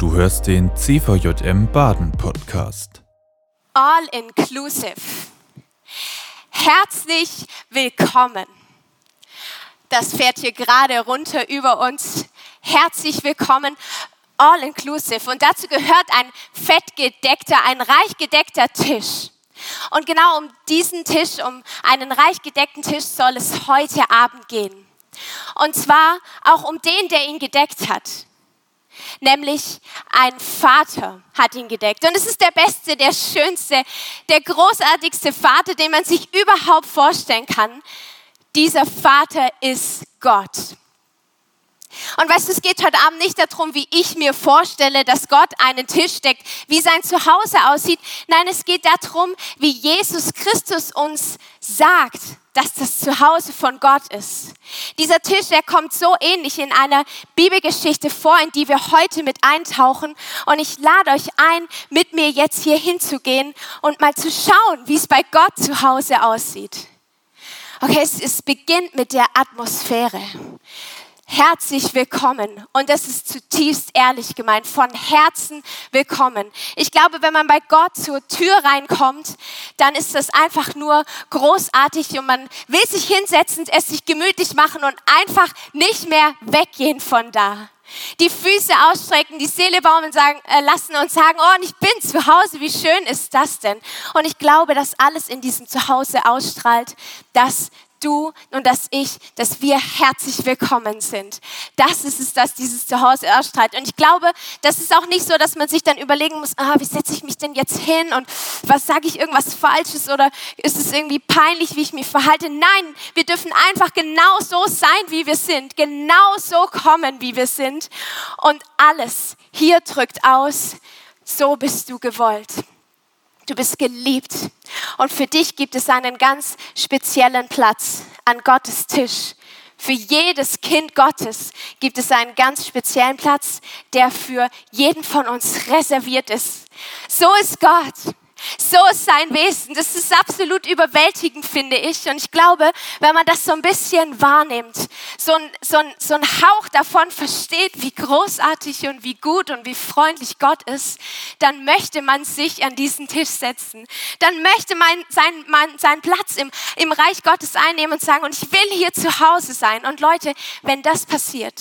Du hörst den CVJM Baden Podcast. All inclusive. Herzlich willkommen. Das fährt hier gerade runter über uns. Herzlich willkommen. All inclusive. Und dazu gehört ein fettgedeckter, ein reich gedeckter Tisch. Und genau um diesen Tisch, um einen reich gedeckten Tisch soll es heute Abend gehen. Und zwar auch um den, der ihn gedeckt hat. Nämlich ein Vater hat ihn gedeckt. Und es ist der beste, der schönste, der großartigste Vater, den man sich überhaupt vorstellen kann. Dieser Vater ist Gott. Und weißt du, es geht heute Abend nicht darum, wie ich mir vorstelle, dass Gott einen Tisch deckt, wie sein Zuhause aussieht. Nein, es geht darum, wie Jesus Christus uns sagt, dass das Zuhause von Gott ist. Dieser Tisch, der kommt so ähnlich in einer Bibelgeschichte vor, in die wir heute mit eintauchen. Und ich lade euch ein, mit mir jetzt hier hinzugehen und mal zu schauen, wie es bei Gott zu Hause aussieht. Okay, es, es beginnt mit der Atmosphäre herzlich willkommen. Und das ist zutiefst ehrlich gemeint, von Herzen willkommen. Ich glaube, wenn man bei Gott zur Tür reinkommt, dann ist das einfach nur großartig und man will sich hinsetzen, es sich gemütlich machen und einfach nicht mehr weggehen von da. Die Füße ausstrecken, die Seele baumeln sagen, äh, lassen und sagen, oh, ich bin zu Hause, wie schön ist das denn? Und ich glaube, dass alles in diesem Zuhause ausstrahlt, dass du und dass ich, dass wir herzlich willkommen sind. Das ist es, dass dieses Zuhause erstrahlt. Und ich glaube, das ist auch nicht so, dass man sich dann überlegen muss, ah, wie setze ich mich denn jetzt hin und was sage ich irgendwas Falsches oder ist es irgendwie peinlich, wie ich mich verhalte. Nein, wir dürfen einfach genau so sein, wie wir sind, genau so kommen, wie wir sind. Und alles hier drückt aus, so bist du gewollt. Du bist geliebt. Und für dich gibt es einen ganz speziellen Platz an Gottes Tisch. Für jedes Kind Gottes gibt es einen ganz speziellen Platz, der für jeden von uns reserviert ist. So ist Gott. So ist sein Wesen. Das ist absolut überwältigend, finde ich. Und ich glaube, wenn man das so ein bisschen wahrnimmt, so ein, so ein, so ein Hauch davon versteht, wie großartig und wie gut und wie freundlich Gott ist, dann möchte man sich an diesen Tisch setzen. Dann möchte man seinen, man seinen Platz im, im Reich Gottes einnehmen und sagen, und ich will hier zu Hause sein. Und Leute, wenn das passiert,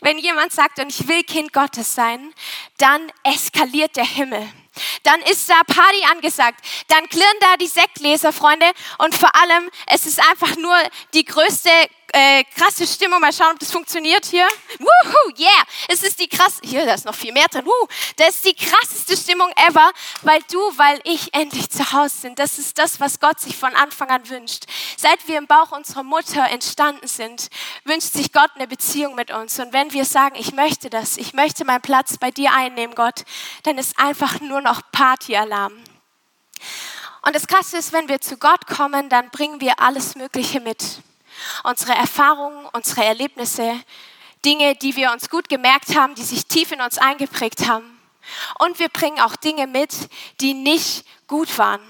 wenn jemand sagt, und ich will Kind Gottes sein, dann eskaliert der Himmel dann ist da Party angesagt. Dann klirren da die Sektgläser, Freunde. Und vor allem, es ist einfach nur die größte äh, krasse Stimmung. Mal schauen, ob das funktioniert hier. Woohoo, yeah. Es ist die krass, hier, da ist noch viel mehr drin. Woo. Das ist die krasseste Stimmung ever, weil du, weil ich endlich zu Hause sind. Das ist das, was Gott sich von Anfang an wünscht. Seit wir im Bauch unserer Mutter entstanden sind, wünscht sich Gott eine Beziehung mit uns. Und wenn wir sagen, ich möchte das, ich möchte meinen Platz bei dir einnehmen, Gott, dann ist einfach nur noch Partyalarm. Und das Krasse ist, wenn wir zu Gott kommen, dann bringen wir alles Mögliche mit unsere Erfahrungen, unsere Erlebnisse, Dinge, die wir uns gut gemerkt haben, die sich tief in uns eingeprägt haben. Und wir bringen auch Dinge mit, die nicht gut waren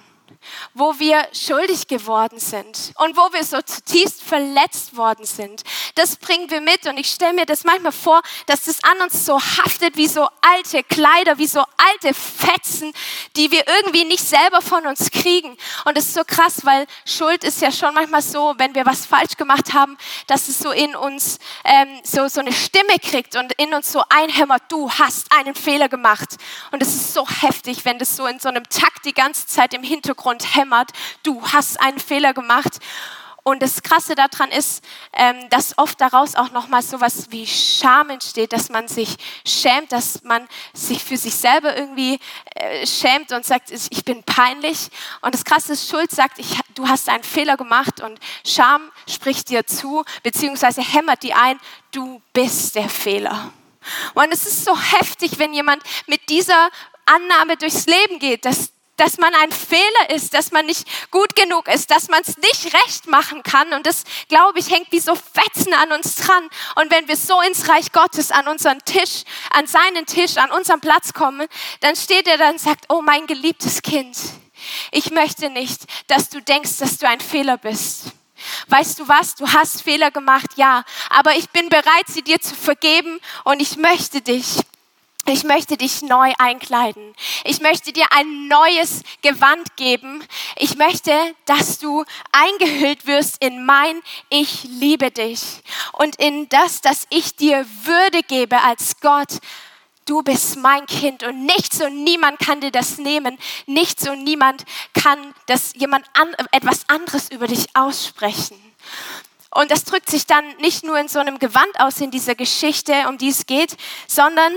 wo wir schuldig geworden sind und wo wir so zutiefst verletzt worden sind. Das bringen wir mit und ich stelle mir das manchmal vor, dass das an uns so haftet wie so alte Kleider, wie so alte Fetzen, die wir irgendwie nicht selber von uns kriegen. Und das ist so krass, weil Schuld ist ja schon manchmal so, wenn wir was falsch gemacht haben, dass es so in uns ähm, so, so eine Stimme kriegt und in uns so einhämmert, du hast einen Fehler gemacht. Und es ist so heftig, wenn das so in so einem Takt die ganze Zeit im Hintergrund und hämmert, du hast einen Fehler gemacht. Und das Krasse daran ist, ähm, dass oft daraus auch nochmal so was wie Scham entsteht, dass man sich schämt, dass man sich für sich selber irgendwie äh, schämt und sagt, ich bin peinlich. Und das Krasse ist, Schuld sagt, ich, du hast einen Fehler gemacht und Scham spricht dir zu, beziehungsweise hämmert dir ein, du bist der Fehler. Und es ist so heftig, wenn jemand mit dieser Annahme durchs Leben geht, dass dass man ein Fehler ist, dass man nicht gut genug ist, dass man es nicht recht machen kann. Und das, glaube ich, hängt wie so Fetzen an uns dran. Und wenn wir so ins Reich Gottes, an unseren Tisch, an seinen Tisch, an unseren Platz kommen, dann steht er dann und sagt, oh mein geliebtes Kind, ich möchte nicht, dass du denkst, dass du ein Fehler bist. Weißt du was? Du hast Fehler gemacht, ja. Aber ich bin bereit, sie dir zu vergeben und ich möchte dich ich möchte dich neu einkleiden. Ich möchte dir ein neues Gewand geben. Ich möchte, dass du eingehüllt wirst in mein Ich liebe dich und in das, dass ich dir Würde gebe als Gott. Du bist mein Kind und nichts und niemand kann dir das nehmen. Nichts und niemand kann das jemand an, etwas anderes über dich aussprechen. Und das drückt sich dann nicht nur in so einem Gewand aus in dieser Geschichte, um die es geht, sondern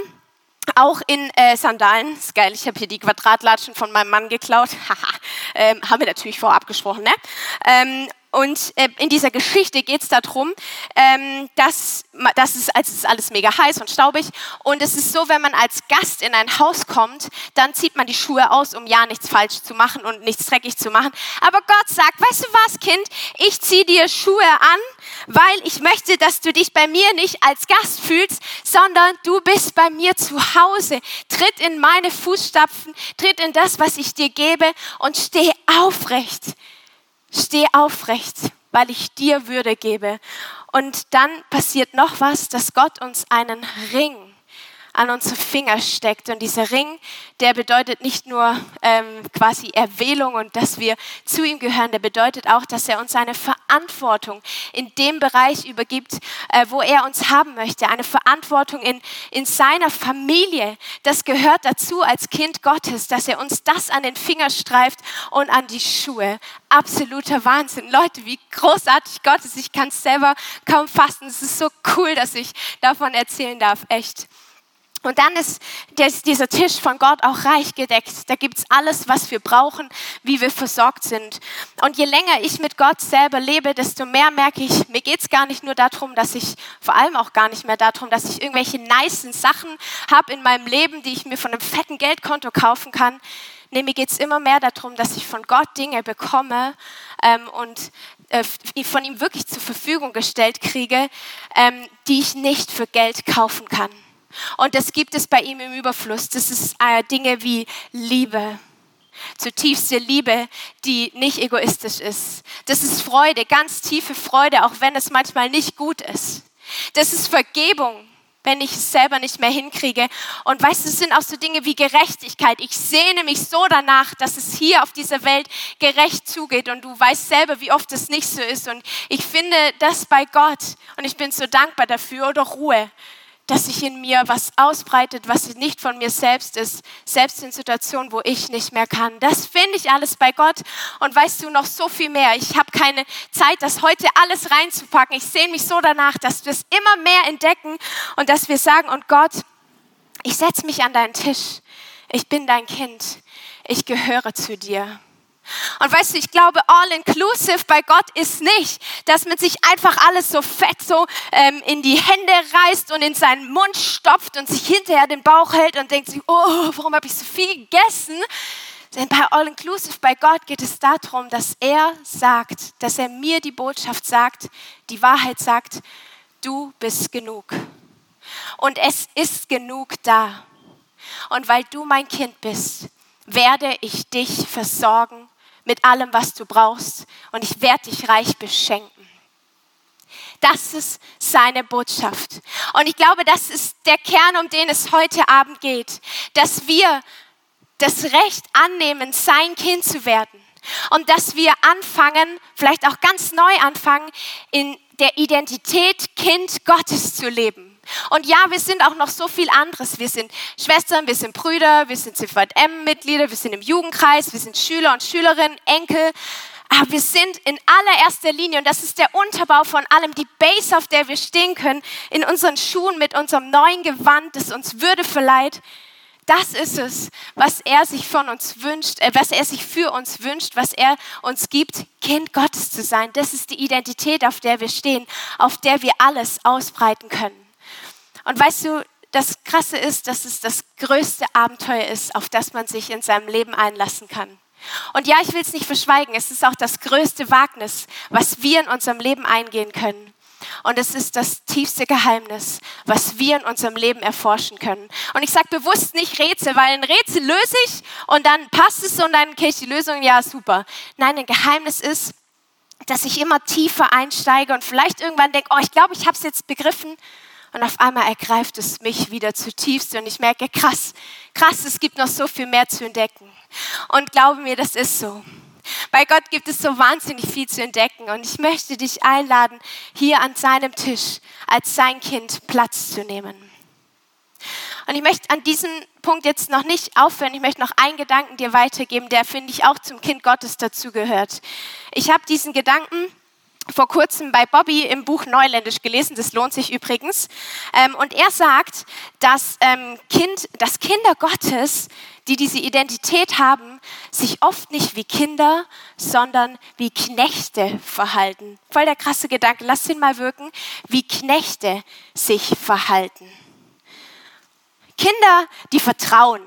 auch in äh, Sandalen. Ist geil, ich habe hier die Quadratlatschen von meinem Mann geklaut. ähm, haben wir natürlich vorab abgesprochen. Ne? Ähm, und äh, in dieser Geschichte geht es darum, ähm, dass, dass es, also ist alles mega heiß und staubig. Und es ist so, wenn man als Gast in ein Haus kommt, dann zieht man die Schuhe aus, um ja nichts falsch zu machen und nichts dreckig zu machen. Aber Gott sagt, weißt du was, Kind, ich ziehe dir Schuhe an, weil ich möchte, dass du dich bei mir nicht als Gast fühlst, sondern du bist bei mir zu Hause. Tritt in meine Fußstapfen, tritt in das, was ich dir gebe und steh aufrecht steh aufrecht, weil ich dir Würde gebe. Und dann passiert noch was, dass Gott uns einen Ring an unsere Finger steckt. Und dieser Ring, der bedeutet nicht nur ähm, quasi Erwählung und dass wir zu ihm gehören, der bedeutet auch, dass er uns eine Verantwortung in dem Bereich übergibt, äh, wo er uns haben möchte. Eine Verantwortung in, in seiner Familie. Das gehört dazu als Kind Gottes, dass er uns das an den Finger streift und an die Schuhe. Absoluter Wahnsinn. Leute, wie großartig Gott ist. Ich kann es selber kaum fassen. Es ist so cool, dass ich davon erzählen darf. Echt. Und dann ist dieser Tisch von Gott auch reich gedeckt. Da gibt es alles, was wir brauchen, wie wir versorgt sind. Und je länger ich mit Gott selber lebe, desto mehr merke ich, mir geht es gar nicht nur darum, dass ich, vor allem auch gar nicht mehr darum, dass ich irgendwelche nicen Sachen habe in meinem Leben, die ich mir von einem fetten Geldkonto kaufen kann. Nee, mir geht es immer mehr darum, dass ich von Gott Dinge bekomme ähm, und äh, von ihm wirklich zur Verfügung gestellt kriege, ähm, die ich nicht für Geld kaufen kann. Und das gibt es bei ihm im Überfluss. Das ist äh, Dinge wie Liebe, zutiefste Liebe, die nicht egoistisch ist. Das ist Freude, ganz tiefe Freude, auch wenn es manchmal nicht gut ist. Das ist Vergebung, wenn ich es selber nicht mehr hinkriege. Und weißt du, es sind auch so Dinge wie Gerechtigkeit. Ich sehne mich so danach, dass es hier auf dieser Welt gerecht zugeht. Und du weißt selber, wie oft es nicht so ist. Und ich finde das bei Gott. Und ich bin so dankbar dafür. Oder Ruhe dass sich in mir was ausbreitet, was nicht von mir selbst ist, selbst in Situationen, wo ich nicht mehr kann. Das finde ich alles bei Gott und weißt du noch so viel mehr. Ich habe keine Zeit, das heute alles reinzupacken. Ich sehe mich so danach, dass wir es immer mehr entdecken und dass wir sagen, und Gott, ich setze mich an deinen Tisch. Ich bin dein Kind. Ich gehöre zu dir. Und weißt du, ich glaube, all inclusive bei Gott ist nicht, dass man sich einfach alles so fett so ähm, in die Hände reißt und in seinen Mund stopft und sich hinterher den Bauch hält und denkt sich, oh, warum habe ich so viel gegessen? Denn bei All Inclusive, bei Gott geht es darum, dass er sagt, dass er mir die Botschaft sagt, die Wahrheit sagt, du bist genug. Und es ist genug da. Und weil du mein Kind bist, werde ich dich versorgen mit allem, was du brauchst und ich werde dich reich beschenken. Das ist seine Botschaft. Und ich glaube, das ist der Kern, um den es heute Abend geht, dass wir das Recht annehmen, sein Kind zu werden. Und dass wir anfangen, vielleicht auch ganz neu anfangen, in der Identität Kind Gottes zu leben. Und ja, wir sind auch noch so viel anderes. Wir sind Schwestern, wir sind Brüder, wir sind CVM-Mitglieder, wir sind im Jugendkreis, wir sind Schüler und Schülerinnen, Enkel. Aber wir sind in allererster Linie, und das ist der Unterbau von allem, die Base, auf der wir stehen können, in unseren Schuhen mit unserem neuen Gewand, das uns Würde verleiht. Das ist es, was er sich von uns wünscht, äh, was er sich für uns wünscht, was er uns gibt, Kind Gottes zu sein. Das ist die Identität, auf der wir stehen, auf der wir alles ausbreiten können. Und weißt du, das Krasse ist, dass es das größte Abenteuer ist, auf das man sich in seinem Leben einlassen kann. Und ja, ich will es nicht verschweigen, es ist auch das größte Wagnis, was wir in unserem Leben eingehen können. Und es ist das tiefste Geheimnis, was wir in unserem Leben erforschen können. Und ich sage bewusst nicht Rätsel, weil ein Rätsel löse ich und dann passt es und dann kriege ich die Lösung, ja super. Nein, ein Geheimnis ist, dass ich immer tiefer einsteige und vielleicht irgendwann denke, oh, ich glaube, ich habe es jetzt begriffen Und auf einmal ergreift es mich wieder zutiefst und ich merke, krass, krass, es gibt noch so viel mehr zu entdecken. Und glaube mir, das ist so. Bei Gott gibt es so wahnsinnig viel zu entdecken und ich möchte dich einladen, hier an seinem Tisch als sein Kind Platz zu nehmen. Und ich möchte an diesem Punkt jetzt noch nicht aufhören. Ich möchte noch einen Gedanken dir weitergeben, der, finde ich, auch zum Kind Gottes dazugehört. Ich habe diesen Gedanken vor kurzem bei Bobby im Buch Neuländisch gelesen, das lohnt sich übrigens. Ähm, und er sagt, dass, ähm, kind, dass Kinder Gottes, die diese Identität haben, sich oft nicht wie Kinder, sondern wie Knechte verhalten. Voll der krasse Gedanke, lass ihn mal wirken, wie Knechte sich verhalten. Kinder, die vertrauen,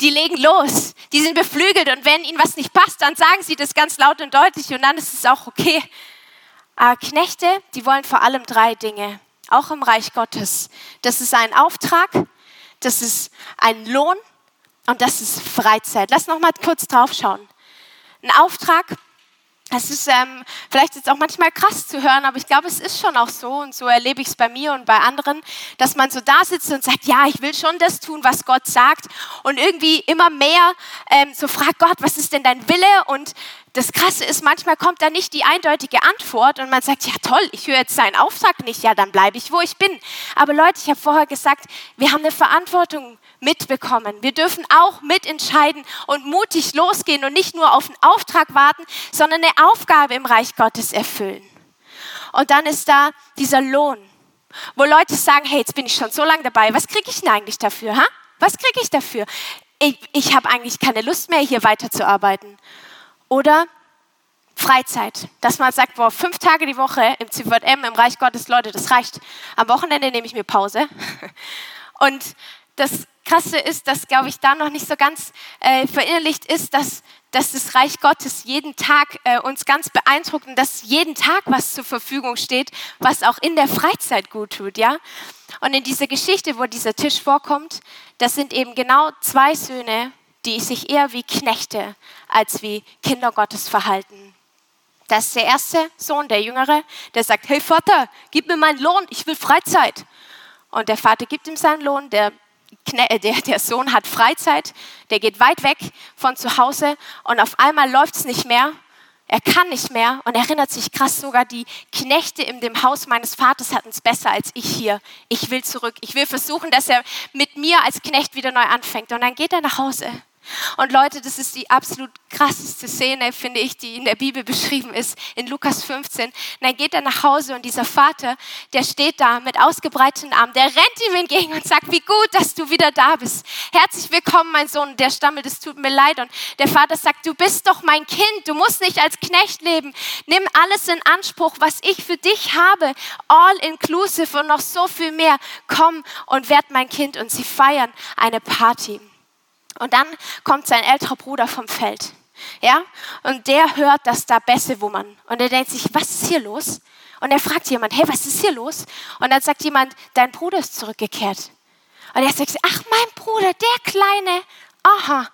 die legen los, die sind beflügelt und wenn ihnen was nicht passt, dann sagen sie das ganz laut und deutlich und dann ist es auch okay. Aber Knechte, die wollen vor allem drei Dinge, auch im Reich Gottes. Das ist ein Auftrag, das ist ein Lohn und das ist Freizeit. Lass noch mal kurz drauf schauen. Ein Auftrag es ist ähm, vielleicht jetzt auch manchmal krass zu hören, aber ich glaube, es ist schon auch so und so erlebe ich es bei mir und bei anderen, dass man so da sitzt und sagt, ja, ich will schon das tun, was Gott sagt und irgendwie immer mehr ähm, so fragt Gott, was ist denn dein Wille? Und das Krasse ist, manchmal kommt da nicht die eindeutige Antwort und man sagt, ja toll, ich höre jetzt seinen Auftrag nicht, ja, dann bleibe ich, wo ich bin. Aber Leute, ich habe vorher gesagt, wir haben eine Verantwortung mitbekommen. Wir dürfen auch mitentscheiden und mutig losgehen und nicht nur auf einen Auftrag warten, sondern eine Aufgabe im Reich Gottes erfüllen. Und dann ist da dieser Lohn, wo Leute sagen, hey, jetzt bin ich schon so lange dabei, was kriege ich denn eigentlich dafür? Ha? Was kriege ich dafür? Ich, ich habe eigentlich keine Lust mehr, hier weiterzuarbeiten. Oder Freizeit, dass man sagt, boah, fünf Tage die Woche im CVM, im Reich Gottes, Leute, das reicht. Am Wochenende nehme ich mir Pause. Und das Krasse ist, dass, glaube ich, da noch nicht so ganz äh, verinnerlicht ist, dass, dass das Reich Gottes jeden Tag äh, uns ganz beeindruckt und dass jeden Tag was zur Verfügung steht, was auch in der Freizeit gut tut, ja. Und in dieser Geschichte, wo dieser Tisch vorkommt, das sind eben genau zwei Söhne, die sich eher wie Knechte als wie Kinder Gottes verhalten. Das ist der erste Sohn, der Jüngere, der sagt, hey Vater, gib mir meinen Lohn, ich will Freizeit. Und der Vater gibt ihm seinen Lohn, der der, der Sohn hat Freizeit, der geht weit weg von zu Hause und auf einmal läuft es nicht mehr. Er kann nicht mehr und erinnert sich krass, sogar die Knechte in dem Haus meines Vaters hatten es besser als ich hier. Ich will zurück. Ich will versuchen, dass er mit mir als Knecht wieder neu anfängt. Und dann geht er nach Hause. Und Leute, das ist die absolut krasseste Szene, finde ich, die in der Bibel beschrieben ist, in Lukas 15. Und dann geht er nach Hause und dieser Vater, der steht da mit ausgebreiteten Armen, der rennt ihm entgegen und sagt, wie gut, dass du wieder da bist. Herzlich willkommen, mein Sohn. Der stammelt, es tut mir leid. Und der Vater sagt, du bist doch mein Kind, du musst nicht als Knecht leben. Nimm alles in Anspruch, was ich für dich habe. All inclusive und noch so viel mehr. Komm und werd mein Kind. Und sie feiern eine Party. Und dann kommt sein älterer Bruder vom Feld. Ja? Und der hört, dass da Bässe wummern. Und er denkt sich, was ist hier los? Und er fragt jemand, hey, was ist hier los? Und dann sagt jemand, dein Bruder ist zurückgekehrt. Und er sagt, ach, mein Bruder, der Kleine, aha.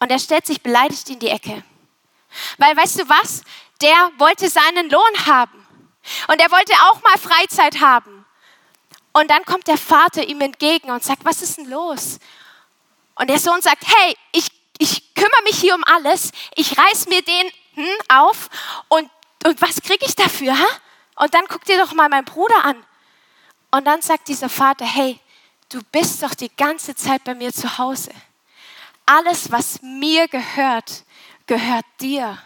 Und er stellt sich beleidigt in die Ecke. Weil, weißt du was? Der wollte seinen Lohn haben. Und er wollte auch mal Freizeit haben. Und dann kommt der Vater ihm entgegen und sagt, was ist denn los? Und der Sohn sagt, hey, ich, ich kümmere mich hier um alles, ich reiß mir den hm, auf und, und was kriege ich dafür? Ha? Und dann guck dir doch mal meinen Bruder an. Und dann sagt dieser Vater, hey, du bist doch die ganze Zeit bei mir zu Hause. Alles, was mir gehört, gehört dir.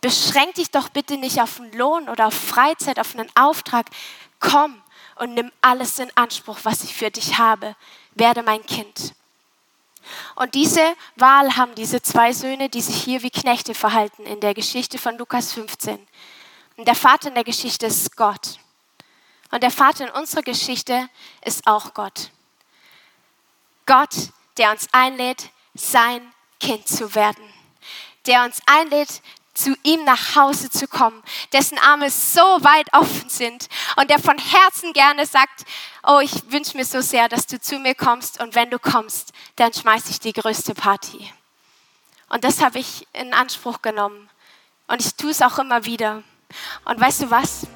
Beschränk dich doch bitte nicht auf einen Lohn oder auf Freizeit, auf einen Auftrag. Komm und nimm alles in Anspruch, was ich für dich habe. Werde mein Kind. Und diese Wahl haben diese zwei Söhne, die sich hier wie Knechte verhalten in der Geschichte von Lukas 15. Und der Vater in der Geschichte ist Gott. Und der Vater in unserer Geschichte ist auch Gott. Gott, der uns einlädt, sein Kind zu werden. Der uns einlädt, zu ihm nach Hause zu kommen, dessen Arme so weit offen sind und der von Herzen gerne sagt, oh, ich wünsche mir so sehr, dass du zu mir kommst und wenn du kommst, dann schmeiße ich die größte Party. Und das habe ich in Anspruch genommen und ich tue es auch immer wieder. Und weißt du was?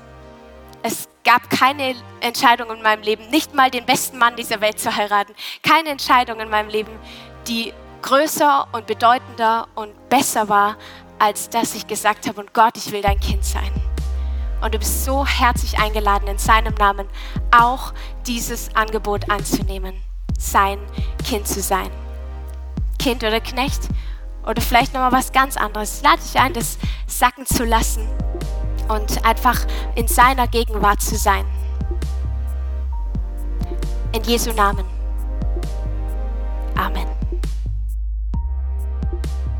Es gab keine Entscheidung in meinem Leben, nicht mal den besten Mann dieser Welt zu heiraten, keine Entscheidung in meinem Leben, die größer und bedeutender und besser war, als dass ich gesagt habe, und Gott, ich will dein Kind sein. Und du bist so herzlich eingeladen, in seinem Namen auch dieses Angebot anzunehmen, sein Kind zu sein. Kind oder Knecht oder vielleicht nochmal was ganz anderes. Lade dich ein, das sacken zu lassen und einfach in seiner Gegenwart zu sein. In Jesu Namen. Amen.